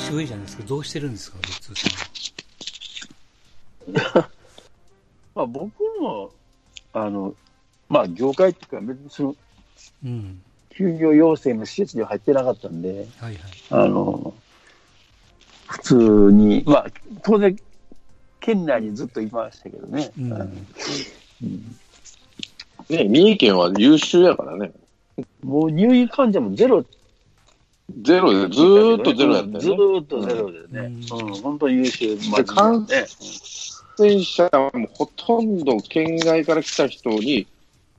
年上じゃないですか。どうしてるんですか、レッツーさん。まあ僕も、あの、まあ業界っていうか、別にその、うん。休業要請の施設には入ってなかったんで、はいはい、あの、普通に、まあ、当然、県内にずっといましたけどね。うん、うんね、三重県は優秀やからね。もう入院患者もゼロ。ゼロで、ずーっとゼロやったよね。ずーっとゼロでね。うん、本当に優秀。で、感染者もほとんど県外から来た人に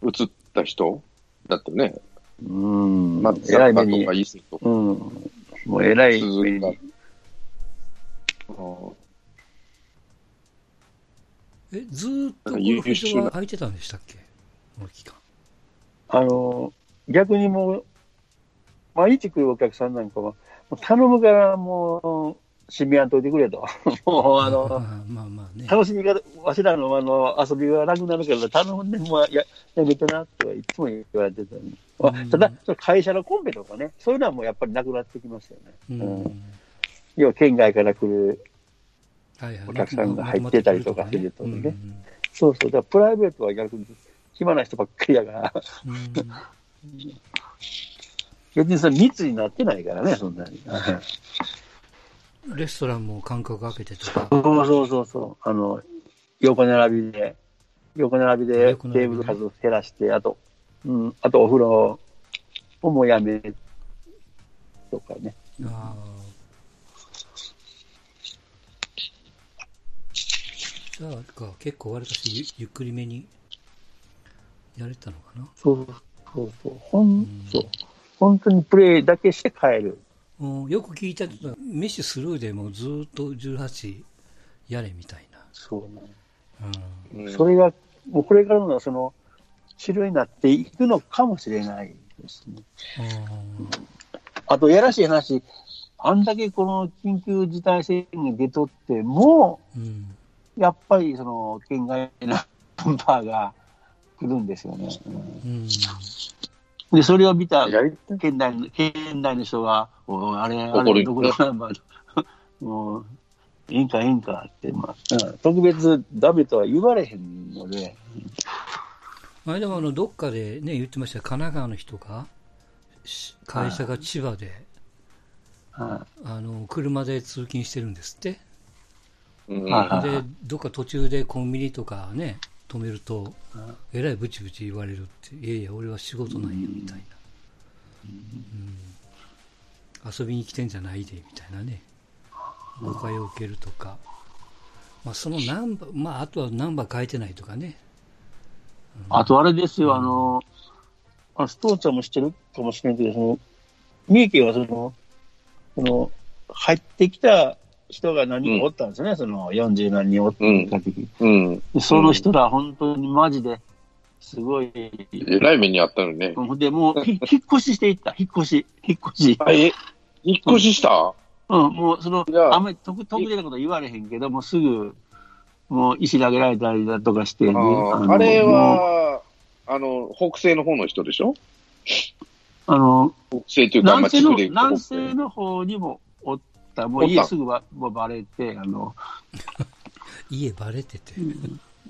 移った人だったね。うん。まあ、偉い目に。とかとか。うん。もう偉い目に。え、ずーっとこの人は空いてたんでしたっけ？この期間。あの、逆にもう、毎日来るお客さんなんかは、頼むからもう、閉めやんといてくれと。もう、あの、まあまあね、楽しみが、わしらのあの遊びがなくなるから、頼んでもややめてなといつも言われてた、ね、まあ、ただ、会社のコンペとかね、そういうのはもうやっぱりなくなってきますよね。うん、要は県外から来るお客さんが入ってたりとかするとね。そうそう、だからプライベートは逆に暇な人ばっかりやから。別にそれ密になってないからね、そんなに。レストランも間隔空けてとか。そうそうそうそう。あの、横並びで、横並びでテーブル数を減らして、あと、うん、あとお風呂をもうやめとかね。ああ。じゃあ、結構割としゆゆっくりめにやれたのかな？そうそうそう。ほん、うん、そう。本当にプレイだけして帰る。うん、よく聞いたメッシュスルーでもずっと18やれみたいな。そうね。うん、それが、もうこれからのその、主流になっていくのかもしれないですね。うん、あと、やらしい話、あんだけこの緊急事態宣言出とっても、うん、やっぱりその県外のナンバーが来るんですよね。うん、で、それを見た県内の県内の人が、おあれ、あれ、どこでナンバーもう、いいんかいいんかって、まあ、うん、特別ダメとは言われへんので。あれでもあの、どっかでね、言ってましたよ、神奈川の人が、会社が千葉で、はい、あの、車で通勤してるんですって。うん、で、どっか途中でコンビニとかね、止めると、えらいブチブチ言われるって、いやいや、俺は仕事なんや、みたいな。うん、遊びに来てんじゃないで、みたいなね。誤解を受けるとか。まあ、そのナンバー、まあ、あとはナンバー変えてないとかね。うん、あとあれですよ、あの、あストーちゃんも知ってるかもしれないけど、その、三重県はその、その、入ってきた人が何人かおったんですね、うん、その40何人おった時、うん。うん、その人ら本当にマジで、すごい。えらい目にあったのね。で、もう、引っ越ししていった、引っ越し、引っ越し。え、引っ越しした？うん、もう、その、あんまり特特別なこと言われへんけど、もうすぐ、もう石投げられたりだとかして、ね、あれは、あの、北西の方の人でしょ？あの、北西というか、南西の南西の方にもおったもう家すぐばバレて、あの、家バレてて。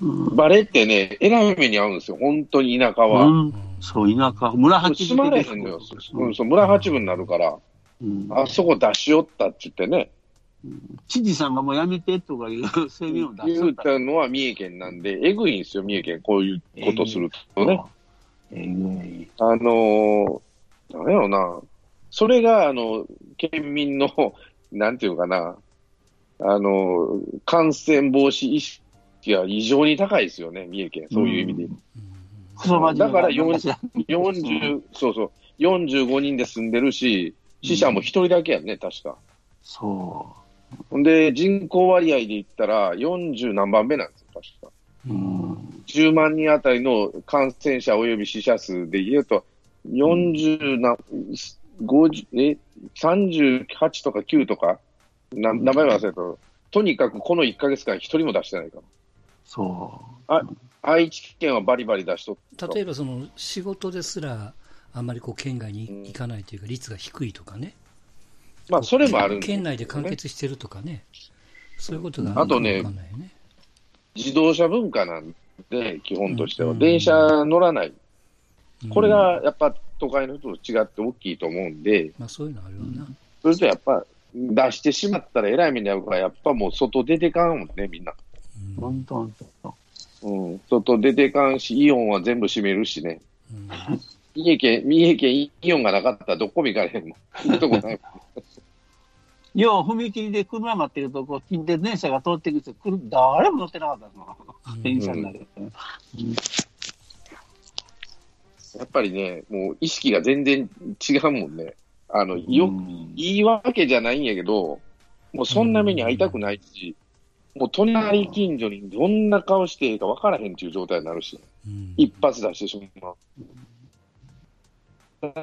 うん、バレってね、えらい目に遭うんですよ、本当に田舎は。うん、そう、田舎、村八分。住まれへんのよ。うん、そう、村八分になるから、うん、あそこ出しよったって言ってね。知事さんがもうやめてとかいう声明を出し言ったのは三重県なんで、えぐいんですよ、三重県、こういうことするとね。えぐい。あのー、なんやろな。それが、あの、県民のなんていうかな、あの、感染防止意識が異常に高いですよね、三重県、そういう意味で。うん、だから40、そうそう、45人で住んでるし、死者も1人だけやね、確か。そう。ほんで、人口割合で言ったら、40何番目なんですよ、確か。うん、10万人あたりの感染者及び死者数で言うと、40な、50え38とか9とか、な名前忘れたと、とにかくこの1か月間、一人も出してないから。そう。あ愛知県はバリバリ出しと例えばその仕事ですら、あんまりこう県外に行かないというか、率が低いとかね。まあ、それもあるね、県内で完結してるとかね。そういうことがあとね、自動車文化なんで、基本としては。電車乗らない。これがやっぱ都会の人と違って大きいと思うんで。まあそういうのあるよな。それとやっぱ、出してしまったらえらい目に遭うから、やっぱもう外出てかんもんね、みんな。本当うん。外出てかんし、イオンは全部閉めるしね。三重県、三重県イオンがなかったらどこも行かれへんもん。とこないもん。要は踏切で車待ってると、こう、近電電車が通ってくると、誰も乗ってなかったの。電車になる、やっぱりね、もう意識が全然違うもんね。あの、よ、いいわけじゃないんやけど、もうそんな目に遭いたくないし、もう隣近所にどんな顔していいか分からへんっていう状態になるし、一発出してしまう。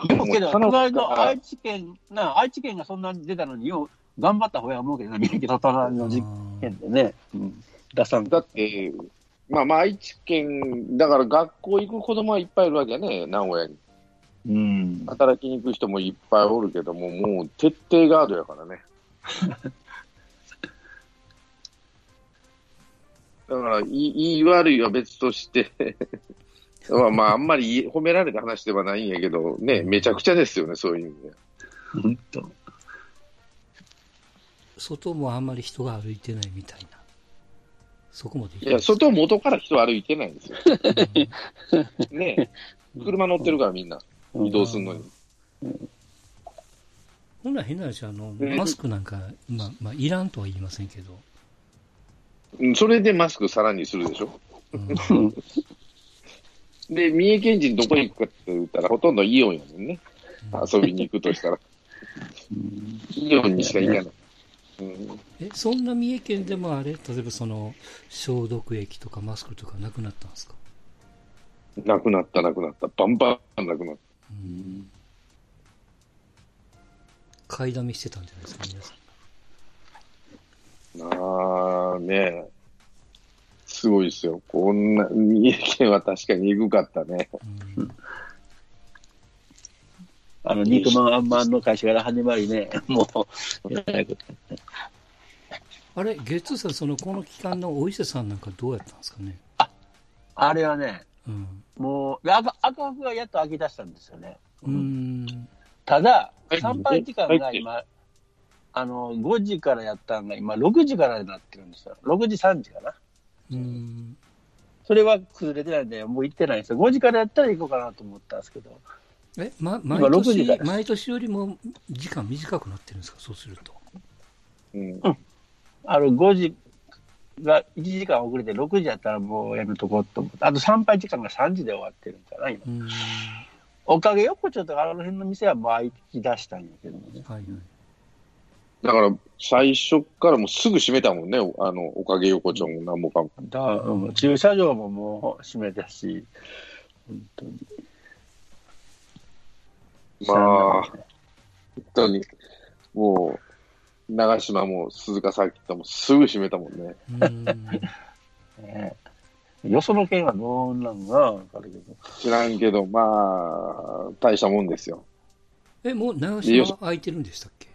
でもけど、この間、愛知県、な、愛知県がそんなに出たのに、よう頑張った方や思うけどね、三の事件でね、うん、出さん。だって、まあまあ、愛知県、だから学校行く子供はいっぱいいるわけやね、名古屋に。うん。働きに行く人もいっぱいおるけども、もう徹底ガードやからね。だから、いい悪いは別としてまあ、あんまり褒められた話ではないんやけど、ね、めちゃくちゃですよね、そういう意味で。本当。外もあんまり人が歩いてないみたいな。そこまでいや、外元から人歩いてないんですよ。ね車乗ってるからみんな、移動するのに。ほんなら変な話、あの、マスクなんか、まあ、まあ、いらんとは言いませんけど。それでマスクさらにするでしょ？うんで、三重県人どこ行くかって言ったら、ほとんどイオンやもんね。遊びに行くとしたら。イオンにしか行かない。うん、え、そんな三重県でもあれ例えばその、消毒液とかマスクとかなくなったんですか？なくなった、なくなった。バンバンなくなった。うん。買いだめしてたんじゃないですか、皆さん。ああ、ねえ。すごいですよ。こんな、三重県は確かにエグかったね。うん、あの、肉まんあんまんの会社から始まりね、もう、あれ、ゲッツーさん、その、この期間のお伊勢さんなんかどうやったんですかね？あ、あれはね、うん、もう、赤赤服がやっと開き出したんですよね。うん。ただ、参拝時間が今、あの、5時からやったのが今、6時からになってるんですよ。6時、3時かな。うん。それは崩れてないんで、もう行ってないんですよ。5時からやったら行こうかなと思ったんですけど。え、ま、毎年、毎年よりも時間短くなってるんですか、そうすると。うん。あの、5時が1時間遅れて、6時やったらもうやめとこうと思って。あと参拝時間が3時で終わってるんかな、今。おかげよこちょっとあの辺の店はもう開き出したんやけどね。はいはい。だから、最初からもうすぐ閉めたもんね、あの、おかげ横丁もなんもかも。だうん、駐車場ももう閉めたし、本当に。まあ、本当に、もう、長島も鈴鹿サーキットもすぐ閉めたもんね。ねよその県はどうなんがかるけど。知らんけど、まあ、大したもんですよ。え、もう長島空いてるんでしたっけ？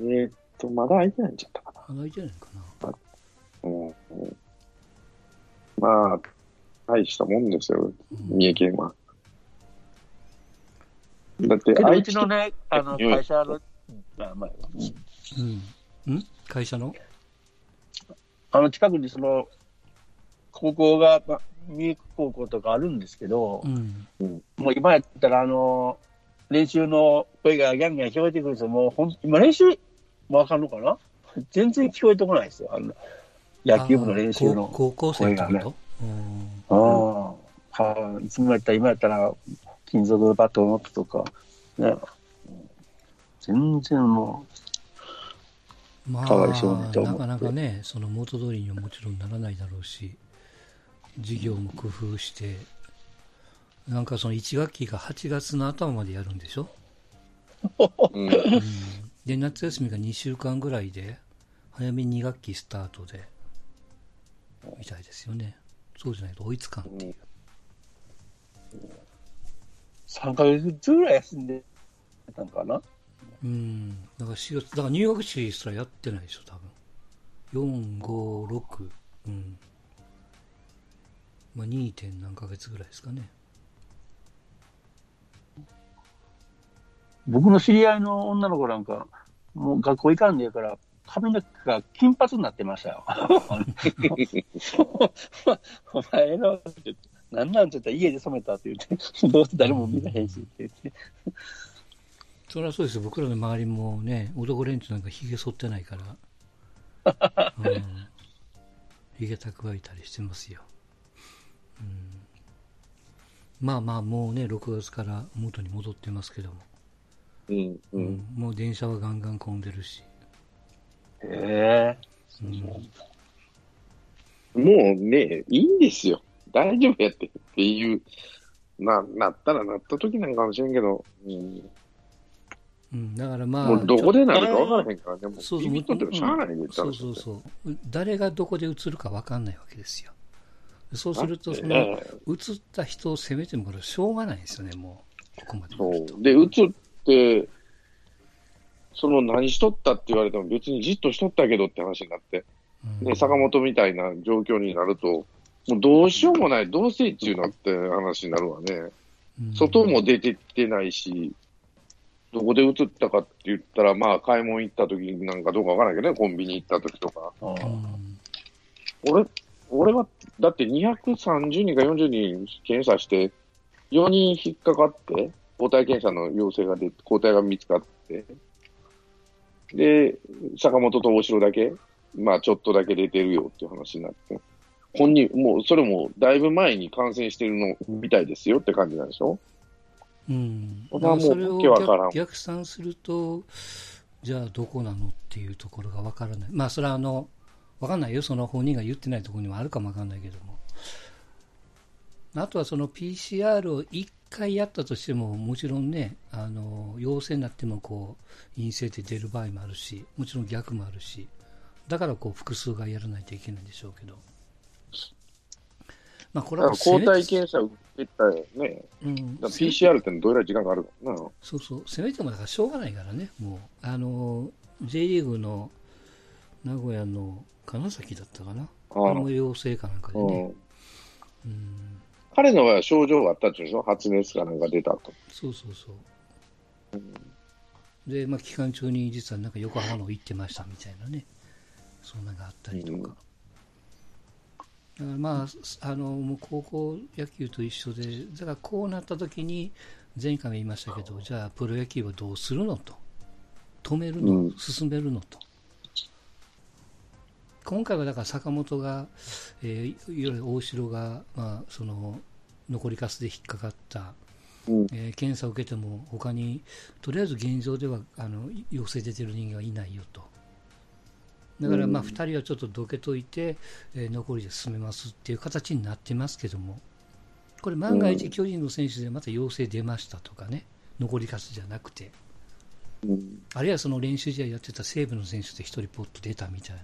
えー、っと、まだ開いてないんちゃったかな。まだ開いてないかな。うん、まあ、大したもんですよ、三重県は。だって、愛知のね、あの、会社の、あ、まあ、うん。ん会社の？あの、近くにその、高校が、まあ、三重高校とかあるんですけど、うん、もう今やったら、あの、練習の声がギャンギャン聞こえてくるんですよ。もうほん、今練習わかんのかな？全然聞こえてこないですよ。あの野球部の練習の高校生がね。ああ、はあ、いつもやったら、今やったら、金属バットの音とか、ね。全然もう、まあ、かわいそうにと思って。なかなかね、その元通りにはもちろんならないだろうし、授業も工夫して、なんかその1学期が8月の頭までやるんでしょ、うん、で、夏休みが2週間ぐらいで、早めに2学期スタートで、みたいですよね。そうじゃないと追いつかんっていう。3ヶ月ぐらい休んでたんかな？うん。だから4月、だから入学式すらやってないでしょ、多分。4、5、6、うん。まあ 2. 点何ヶ月ぐらいですかね。僕の知り合いの女の子なんか、もう学校行かんでやから、髪の毛が金髪になってましたよ。お前の、なんなんちゃったら家で染めたって言って、どうせ誰も見らへんしって言って。そりゃそうですよ。僕らの周りもね、男連中なんか髭剃ってないから、うん、髭蓄えたりしてますよ。うん、まあまあ、もうね、6月から元に戻ってますけども。うん、うん、もう電車はガンガン混んでるし。へえー、うん、もうね、いいんですよ。大丈夫やってっていう、な、なったらなった時なんかもしれんけど、うん。うん、だからまあ。もうどこでなるか分からへんからね、もう、そうそうビビっとってもしゃあないね、そうそうそう。誰がどこで映るか分かんないわけですよ。そうすると、その、映った人を責めてもこれしょうがないですよね、もう。ここまで。そう。で、映って、その何しとったって言われても別にじっとしとったけどって話になって、うん、ね、坂本みたいな状況になると、もうどうしようもない、どうせっていうのって話になるわね。外も出てってないし、どこで映ったかって言ったら、まあ、買い物行った時なんかどうかわからないけどね、コンビニ行った時とか。俺、俺は、だって230人か40人検査して、4人引っかかって、抗体検査の陽性が出て、抗体が見つかって、で、坂本と大城だけ、まあちょっとだけ出てるよっていう話になって、本人、もうそれもだいぶ前に感染してるのみたいですよって感じなんでしょ？うん。だからそれを逆逆算すると、じゃあどこなのっていうところがわからない。まあそれはあの、わかんないよ。その本人が言ってないところにもあるかもわかんないけども。あとはその PCR を1回やったとしても、もちろんね、あの、陽性になってもこう、陰性って出る場合もあるし、もちろん逆もあるし、だからこう、複数回やらないといけないんでしょうけど。まあこれは抗体検査受けたよね。うん。PCR ってどれぐらい時間があるのな。そうそう。せめてもだからしょうがないからね、もう。あの、J リーグの名古屋の金崎だったかな。あの陽性かなんかでね。うん。彼のは症状があったんでしょ？発熱かなんか出たと。そうそうそう。うん、で、まあ、期間中に実はなんか横浜の行ってましたみたいなね。そんなのがあったりとか。うん、だからまあ、あの、もう高校野球と一緒で、だからこうなった時に、前回も言いましたけど、じゃあプロ野球はどうするのと。止めるの、うん、進めるのと。今回はだから坂本が、えー、いわゆる大城が、まあ、その残りかすで引っかかった、うん、えー、検査を受けても他にとりあえず現状ではあの陽性出てる人間はいないよと。だからまあ2人はちょっとどけといて、えー、残りで進めますっていう形になってますけども、これ万が一巨人の選手でまた陽性出ましたとかね、残りかすじゃなくて、あるいはその練習試合やってた西武の選手で1人ポッと出たみたいな、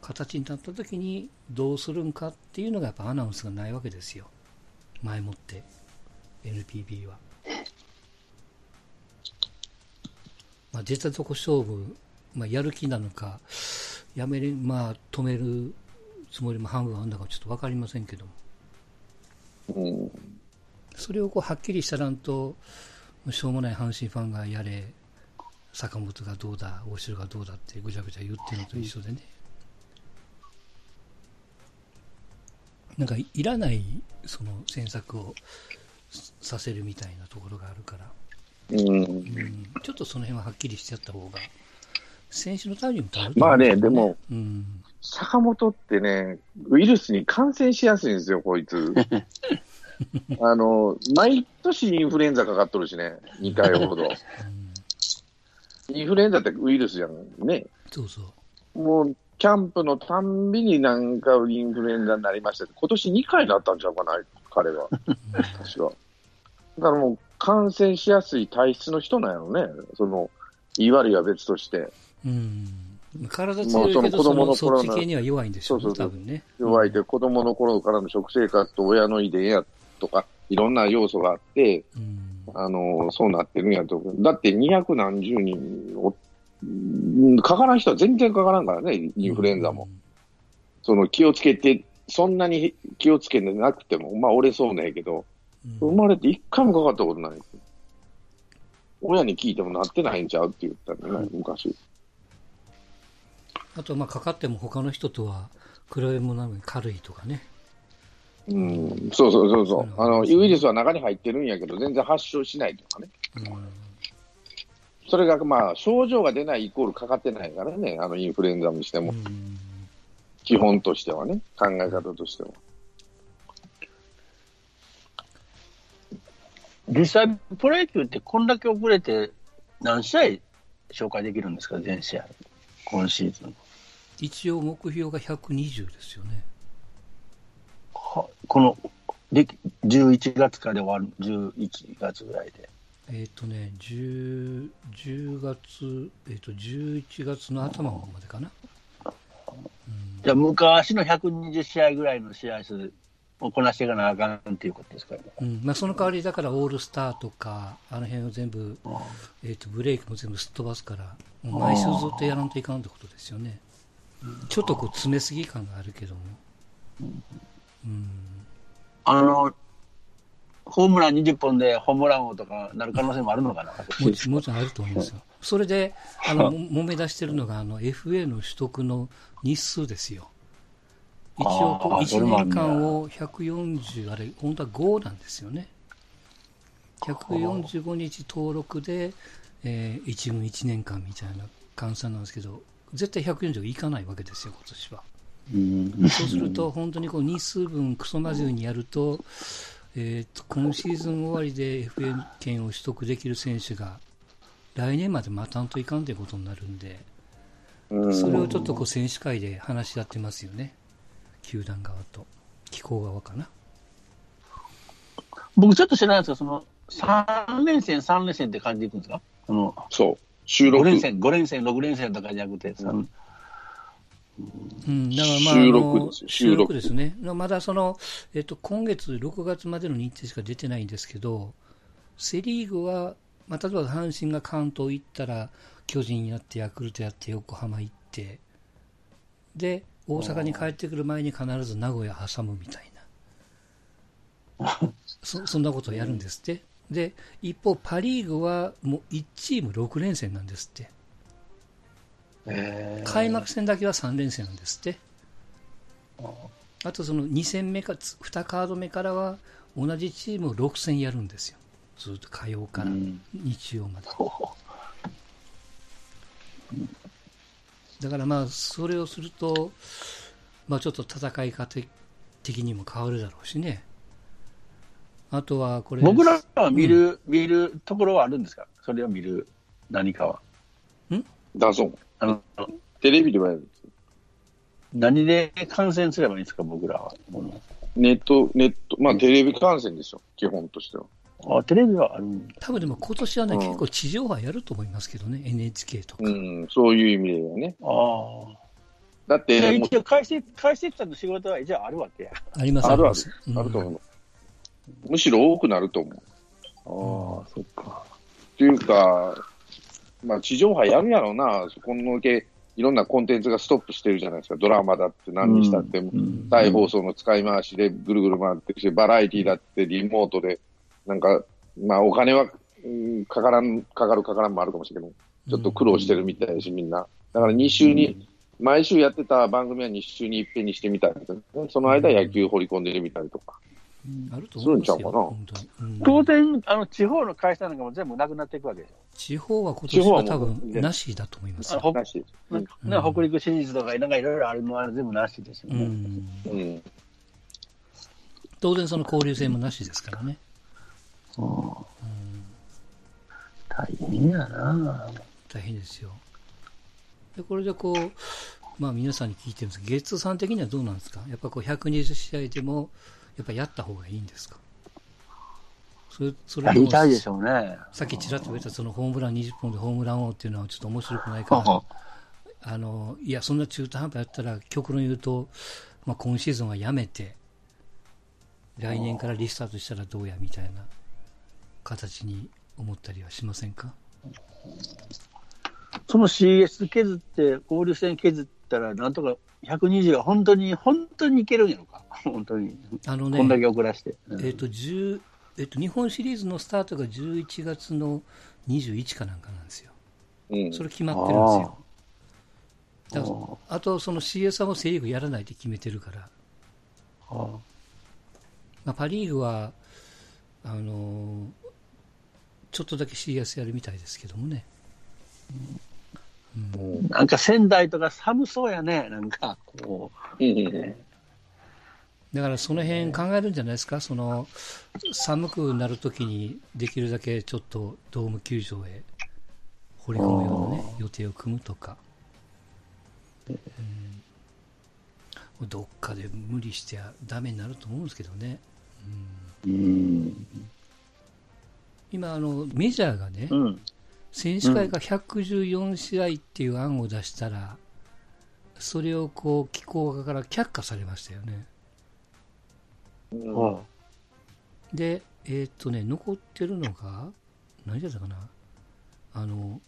形になった時にどうするんかっていうのがやっぱアナウンスがないわけですよ。前もって。NPB は、まあ、出たとこ勝負、まあ、やる気なのかやめる、まあ、止めるつもりも半分あるのかちょっと分かりませんけども、それをこうはっきりしたらんとしょうもない阪神ファンがやれ坂本がどうだ大城がどうだってぐちゃぐちゃ言ってるのと一緒でね、なんかいらないその詮索をさせるみたいなところがあるから、うん、うん、ちょっとその辺ははっきりしてやった方が、選手のためにね、まあね、でも、うん、坂本ってね、ウイルスに感染しやすいんですよ、こいつ。あの、毎年インフルエンザかかっとるしね、2回ほど。うん、インフルエンザってウイルスじゃん、ね。そうそう。もう、キャンプのたんびになんかインフルエンザになりました今年2回なったんちゃうかな、彼は。確か。だからもう感染しやすい体質の人なんやろね。その、いわりは別として。うん。体強いけど、子供の頃のには弱いんでしょうね、そうそうそうね。弱いで、子供の頃からの食生活と親の遺伝やとか、いろんな要素があって、うん、あの、そうなってるんやと。だって200何十人お、かからん人は全然かからんからね、インフルエンザも。その気をつけて、そんなに気をつけてなくても、まあ折れそうねんけど、生まれて一回もかかったことない。親に聞いてもなってないんちゃうって言ったね、昔。あと、まあ、かかっても他の人とは比べもなく軽いとかね。うん、そうそうそうそう。あの、ウイルスは中に入ってるんやけど、全然発症しないとかね。うん、それが、まあ、症状が出ないイコールかかってないからね、あの、インフルエンザにしても。うん、基本としてはね、考え方としては。実際、プロ野球ってこんだけ遅れて何試合紹介できるんですか、全試合。今シーズン。一応目標が120ですよね。はこので11月からで終わる、11月ぐらいで。えっ、ー、とね、10, 10月、えっ、ー、と、11月の頭までかな。うん、じゃあ、昔の120試合ぐらいの試合数をこなしていかなあかんっていうことですか、ね、うんまあ、その代わり、だからオールスターとか、あの辺を全部、えーと、ブレーキも全部すっ飛ばすから、毎週ずっとやらんといかんってことですよね。ちょっとこう詰めすぎ感があるけども。うん、あの、ホームラン20本でホームラン王とかなる可能性もあるのかな？もちろんあると思いますよ。それで、あの、揉め出してるのが、あの、FA の取得の日数ですよ。一応こう、1年間を140、あれ、本当は5なんですよね。145日登録で、えー、1軍1年間みたいな換算なんですけど、絶対140いかないわけですよ、今年は。うんそうすると、本当にこう日数分クソまずにやると、えーと、今シーズン終わりで FM 権を取得できる選手が来年まで待たんといかんということになるんで、それをちょっとこう選手会で話し合ってますよね。球団側と機構側かな。僕ちょっと知らないですけど、その3連戦、3連戦って感じでいくんですか？あのそう。収録。5連戦、5連戦、6連戦とかじゃなくて、うん、うん、だからまあ、収録です収録ですね。まだその、えっと、今月6月までの日程しか出てないんですけど、セリーグは、まあ、例えば阪神が関東行ったら、巨人やって、ヤクルトやって、横浜行って、で、大阪に帰ってくる前に必ず名古屋挟むみたいな。そそんなことをやるんですって。で、一方、パ・リーグはもう1チーム6連戦なんですって。開幕戦だけは3連戦なんですって。あとその2戦目か、2カード目からは同じチームを6戦やるんですよ。ずっと火曜から日曜まで。だからまあ、それをすると、まあちょっと戦い方的にも変わるだろうしね。あとはこれ。僕らは見る、うん、見るところはあるんですか？それを見る何かは。ん？だそう。あの、テレビではやるんです何で観戦すればいいんですか、僕らは。ネット、ネット、まあテレビ観戦でしょ、基本としては。あ、テレビはある多分でも今年はね、うん、結構地上波やると思いますけどね、NHK とか。うん、そういう意味ではね。ああ。だって、一応解説、解説者の仕事は一応あるわけや。ありますあるある。あると思う。むしろ多くなると思う。ああ、そっか。っていうか、まあ、地上波やるやろうな、そこのけ、いろんなコンテンツがストップしてるじゃないですか、ドラマだって何にしたって、うん、再放送の使い回しでぐるぐる回ってきて、バラエティーだってリモートで、なんか、まあ、お金は、うん、かからん、かかるかからんもあるかもしれない。ちょっと苦労してるみたいだし、みんな。だから2週に、毎週やってた番組は2週に一遍にしてみたりとか、ね、その間野球掘り込んでみたりとか。あると思うんちゃうかな。当然、あの、地方の会社なんかも全部なくなっていくわけでしょ。地方は今年は多分、なしだと思いますよ。なしです。ね、北陸シリーズとか、なんかいろいろあるのは全部なしですよね。うん。当然、その交流戦もなしですからね。うん。大変やな大変ですよ。で、これでこう、まあ皆さんに聞いてるんですけど、ゲッツーさん的にはどうなんですか？やっぱこう120試合でも、やっぱやった方がいいんですか？それそれやりたいでしょうね。さっきちらっと言ったそのホームラン20本でホームラン王っていうのはちょっと面白くないから、あの、いや、そんな中途半端やったら、極論言うと、まあ、今シーズンはやめて、来年からリスタートしたらどうやみたいな。形に思ったりはしませんか？その CS 削って、交流戦削ったら、なんとか120が本当に、本当にいけるんやろか、本当に。あのね、こんだけ遅らして。うん、えっ、ー、と、10、えっ、ー、と、日本シリーズのスタートが11月の21かなんかなんですよ。うん、それ決まってるんですよ。だからあと、その CS もセ・リーグやらないって決めてるから。あまあ、パ・リーグは、あのー、ちょっとだけ CS やるみたいですけどもね。うん、なんか仙台とか寒そうやね、なんかこう。だからその辺考えるんじゃないですか、その寒くなるときにできるだけちょっとドーム球場へ掘り込むようなね、予定を組むとか。うん、どっかで無理してはダメになると思うんですけどね。うん、今あの、メジャーがね、うん、選手会が114試合っていう案を出したら、それをこう機構側から却下されましたよね。うん、で、えー、っとね、残ってるのが、何だったかな、あの、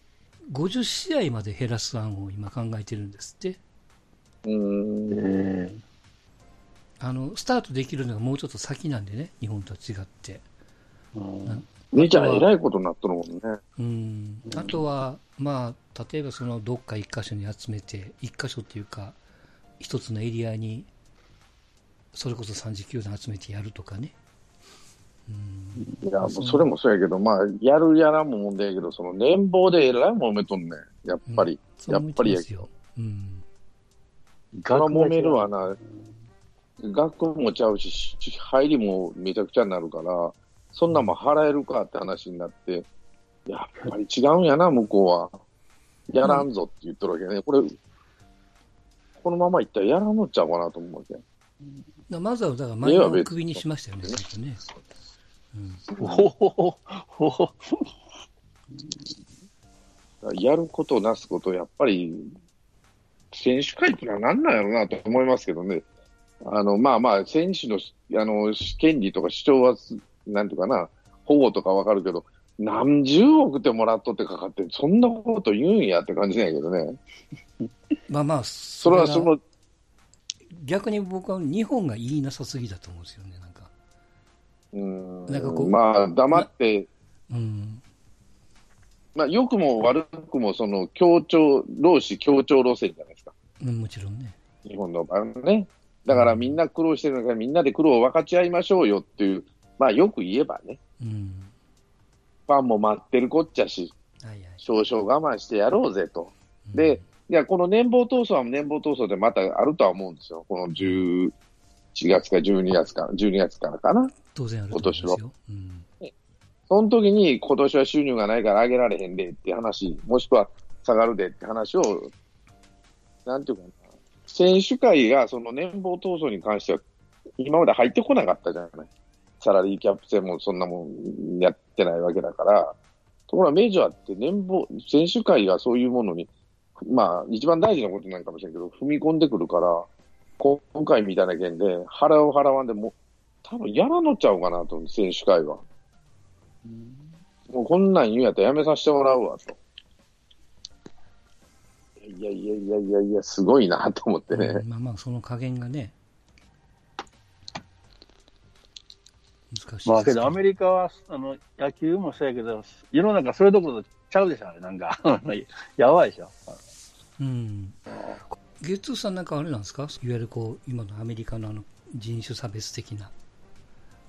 50試合まで減らす案を今考えてるんですって。うんあのスタートできるのがもうちょっと先なんでね、日本とは違って。めちゃえらいことになっとるもんね。うん。あとは、まあ、例えばそのどっか一箇所に集めて、一箇所っていうか、一つのエリアに、それこそ30球団集めてやるとかね。いや、もうそれもそうやけど、まあ、やるやらんも問題やけど、その年俸でえらいもめとんねん。やっぱり。うん、やっぱりやけど。うん。そら揉めるわな。額もちゃうし、入りもめちゃくちゃになるから、そんなも払えるかって話になって、やっぱり違うんやな、向こうは。やらんぞって言っとるわけね。これ、このままいったらやらんのちゃうかなと思うわけ。まずは、だから前の首にしましたよね、ね。やることなすこと、やっぱり、選手会ってのは何なんやろうなと思いますけどね。あの、まあまあ、選手の、あの、権利とか主張は、なんていうかな、保護とかわかるけど、何十億ってもらっとってかかって、そんなこと言うんやって感じなんやけどね。まあまあ、それはその、逆に僕は日本が言いなさすぎだと思うんですよね。うんなんかこうまあ、黙って、うん、まあ、良くも悪くも、その、協調、労使協調路線じゃないですか。うん、もちろんね。日本の場合ね。だからみんな苦労してるから、みんなで苦労を分かち合いましょうよっていう、まあ、よく言えばね。うん。ファンも待ってるこっちゃし、はいはい、少々我慢してやろうぜと。うん、で、いや、この年俸闘争は年俸闘争でまたあるとは思うんですよ。この11月か12月か、12月からかな。当然あると思いますよ。うん、その時に今年は収入がないから上げられへんでって話、もしくは下がるでって話を、なんていうかな、選手会がその年俸闘争に関しては、今まで入ってこなかったじゃない。サラリーキャップ戦もそんなもんやってないわけだから、ところがメジャーって年俸、選手会がそういうものに、まあ、一番大事なことないかもしれんけど、踏み込んでくるから、今回みたいな件で、払う払わんでも、多分やらのちゃうかなと、選手会は。もうこんなん言うんやったらやめさせてもらうわと。いやいやいやいやいや、すごいなと思ってね。まあまあ、その加減がね。難しいまあけど、アメリカはあの野球もそうやけど、世の中それどころちゃうでしょ、なんか。やばいでしょ。うん。ゲッツーさんなんかあれなんですか？いわゆるこう、今のアメリカのあの人種差別的な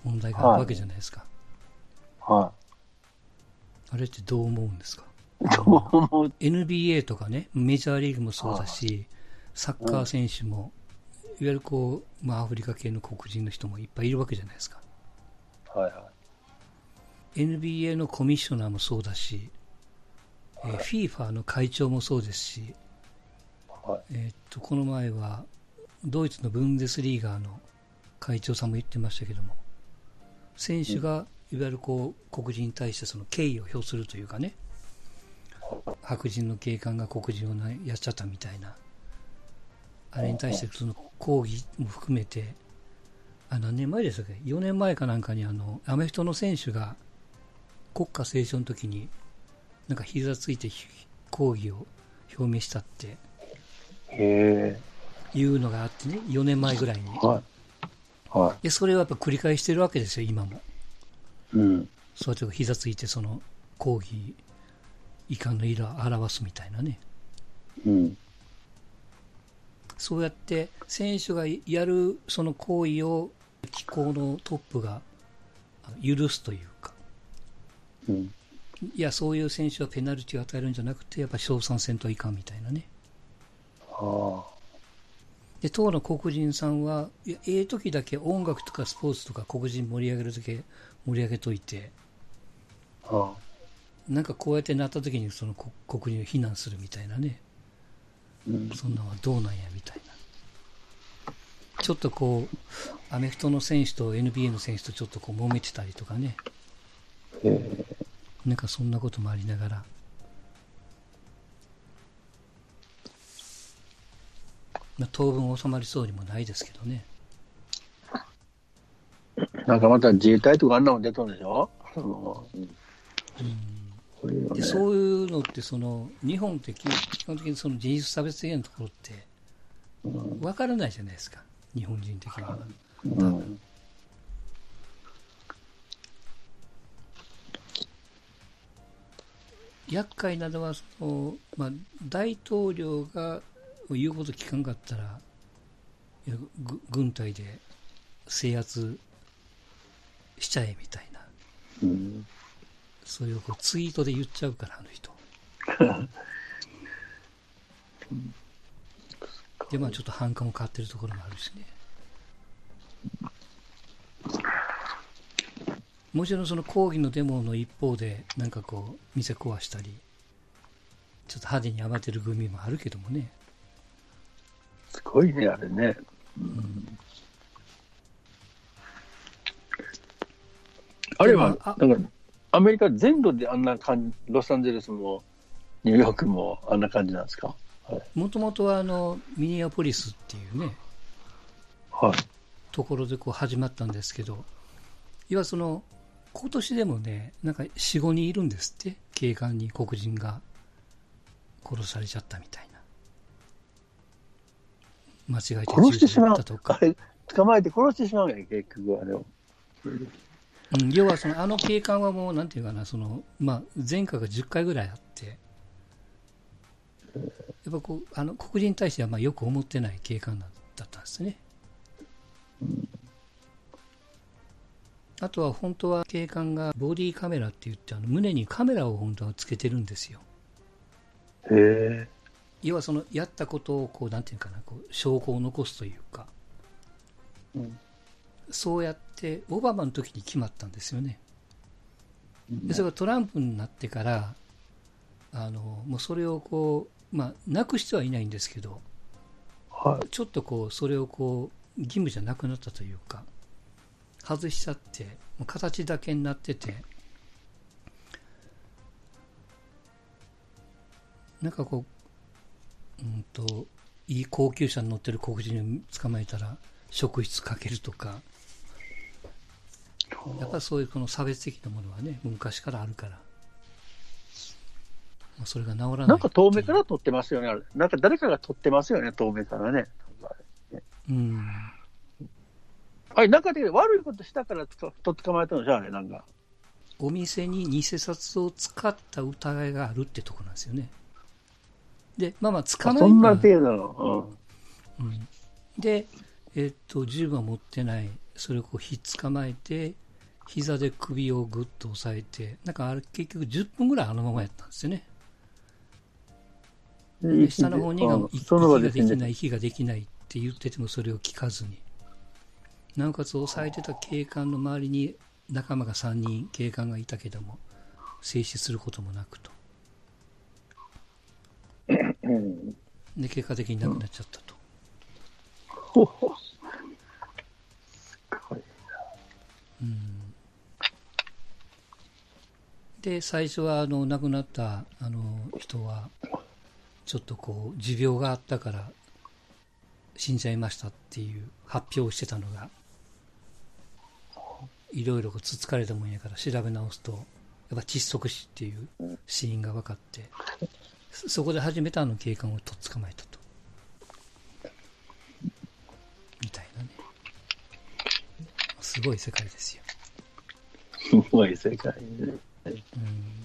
問題があるわけじゃないですか。はい。あれってどう思うんですか？どう思う ?NBA とかね、メジャーリーグもそうだし、サッカー選手も、いわゆるこう、まあアフリカ系の黒人の人もいっぱいいるわけじゃないですか。はいはい。NBA のコミッショナーもそうだし、はい、えー、FIFA の会長もそうですし、はい、えっと、この前は、ドイツのブンデスリーガーの会長さんも言ってましたけども、選手がいわゆるこう黒人に対してその敬意を表するというかね、白人の警官が黒人をやっちゃったみたいな、あれに対してその抗議も含めて、あ何年前でしたっけ ?4 年前かなんかにあの、アメフトの選手が、国家斉唱の時に、なんか膝ついて抗議を表明したって、いうのがあってね、4年前ぐらいに。はい。はい。で、それをやっぱ繰り返してるわけですよ、今も。うん。そうやって膝ついて、その、抗議、遺憾の色を表すみたいなね。うん。そうやって選手がやるその行為を機構のトップが許すというか、うん、いや、そういう選手はペナルティを与えるんじゃなくて、やっぱり賞賛せんといかんみたいなね。はあ、で、当の黒人さんは、いや、ええ時だけ音楽とかスポーツとか黒人盛り上げるだけ盛り上げといて、はあ、なんかこうやってなった時にその黒人を非難するみたいなね。うん、そんなんはどうなんやみたいな。ちょっとこう、アメフトの選手と NBA の選手とちょっとこう揉めてたりとかね。なんかそんなこともありながら。まあ、当分収まりそうにもないですけどね。なんかまた自衛隊とかあんなの出とるでしょ、うんうでそういうのってその、日本って基本的にその人種差別的なところって、わからないじゃないですか。日本人的には。多分。厄介なのはその、まあ、大統領が言うこと聞かんかったら、軍隊で制圧しちゃえみたいな、うん、そういうこうツイートで言っちゃうから、あの人。で、まあちょっと反感も変わってるところもあるしね。もちろんその抗議のデモの一方で、なんかこう、店壊したり、ちょっと派手に余ってる組もあるけどもね。すごいね、あれね。うん、あれは、なんか、アメリカ全土であんな感じ、ロサンゼルスもニューヨークもあんな感じなんですか？もともとはあの、ミニアポリスっていうね、はい。ところでこう始まったんですけど、要はその、今年でもね、なんか4、5人いるんですって、警官に黒人が殺されちゃったみたいな。間違えて殺してしまう。とか。捕まえて殺してしまうね、結局あれを。うん、要はその、あの警官はもう、なんていうかな、その、まあ、前科が10回ぐらいあって、やっぱこう、あの、黒人に対してはまあよく思ってない警官だったんですね。あとは本当は警官がボディカメラって言ってあの胸にカメラを本当はつけてるんですよ。へえ。要はそのやったことをこうなんていうかなこう証拠を残すというか、うん、そうやってオバマの時に決まったんですよね。でそれがトランプになってからあのもうそれをこうまあなくしてはいないんですけど、はい、ちょっとこうそれをこう義務じゃなくなったというか。外しちゃって、もう形だけになってて、なんかこう、うんと、いい高級車に乗ってる黒人を捕まえたら、職質かけるとか、やっぱりそういうこの差別的なものはね、昔からあるから。まあ、それが治らない。なんか遠目から撮ってますよね、なんか誰かが撮ってますよね、遠目からね。うん。あれ、中で悪いことしたからとっ捕まえたのじゃあれ、なんか。お店に偽札を使った疑いがあるってとこなんですよね。で、まあまあ、捕まえそんな程度の。うん。うん、で、えっと、銃は持ってない。それをこう、ひっ捕まえて、膝で首をぐっと押さえて、なんかあれ結局10分ぐらいあのままやったんですよね。で下の方にが息ができない、息ができないっって言っててもそれを聞かずに。なおかつ抑えてた警官の周りに仲間が3人警官がいたけども静止することもなくと。で結果的に亡くなっちゃったと、うん、で最初はあの亡くなったあの人はちょっとこう持病があったから死んじゃいましたっていう発表をしてたのがいろいろつつかれたもんやから調べ直すと、やっぱ窒息死っていう死因が分かって、そこで初めてあの警官をとっ捕まえたと。みたいなね。すごい世界ですよ。すごい世界、ね。うん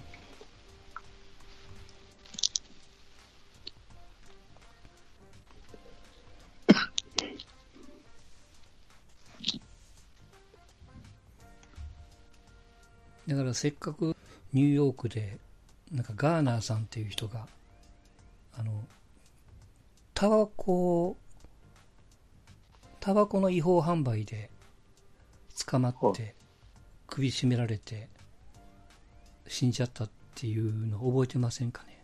だからせっかくニューヨークで、なんかガーナーさんっていう人が、あの、タバコ、タバコの違法販売で捕まって、首絞められて、死んじゃったっていうの覚えてませんかね。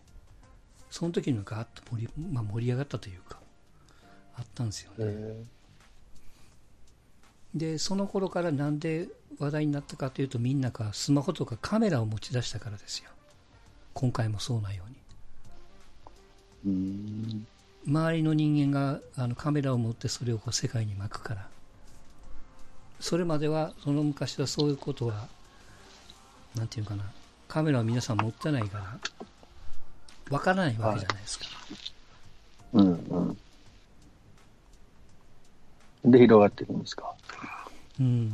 その時のガーッと盛り,、まあ、盛り上がったというか、あったんですよね。で、その頃からなんで話題になったかというとみんながスマホとかカメラを持ち出したからですよ。今回もそうなように。周りの人間があのカメラを持ってそれをこう世界に巻くから。それまでは、その昔はそういうことは、なんていうかな、カメラを皆さん持ってないから、わからないわけじゃないですか。はい、うんうん。で、広がっていくんですか？うん。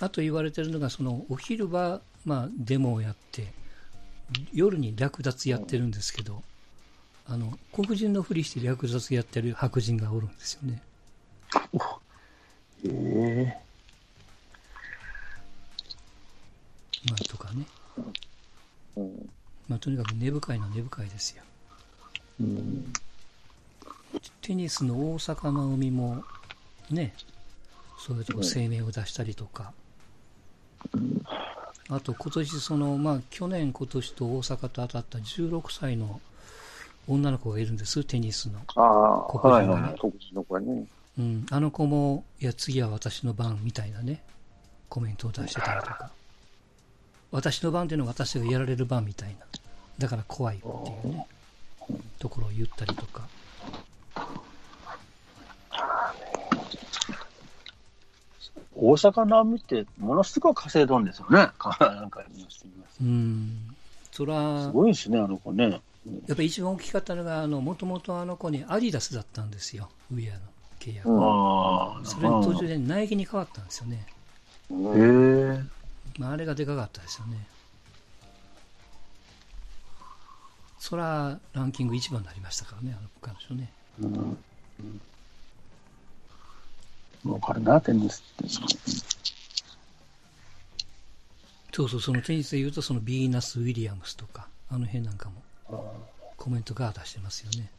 あと言われてるのが、そのお昼は、まあ、デモをやって、夜に略奪やってるんですけど、あの、黒人のふりして略奪やってる白人がおるんですよね。ええまあ、とかね。まあ、とにかく根深いのは根深いですよ。うん、テニスの大阪の海も、ね、そういうとこ声明を出したりとか、あと今年その、まあ去年今年と大阪と当たった16歳の女の子がいるんです、テニスの。ああ、黒人がね。はいね。うん、あの子も、いや、次は私の番みたいなね、コメントを出してたりとか。私の番っていうのは私がやられる番みたいな。だから怖いっていうね、ところを言ったりとか。大阪の網ってものすごい稼いどんですよね。なんかうん。そら、すごいですね、あの子ね。やっぱり一番大きかったのが、あの、もともとあの子にアディダスだったんですよ、ウィアの契約あそれに途中でナイキに変わったんですよね。へえ。まあ、あれがでかかったですよね。そら、ランキング一番になりましたからね、あの彼女ね。うん。な、テニスって。そうそう、そのテニスで言うと、そのビーナス・ウィリアムスとか、あの辺なんかも、コメントが出してますよね。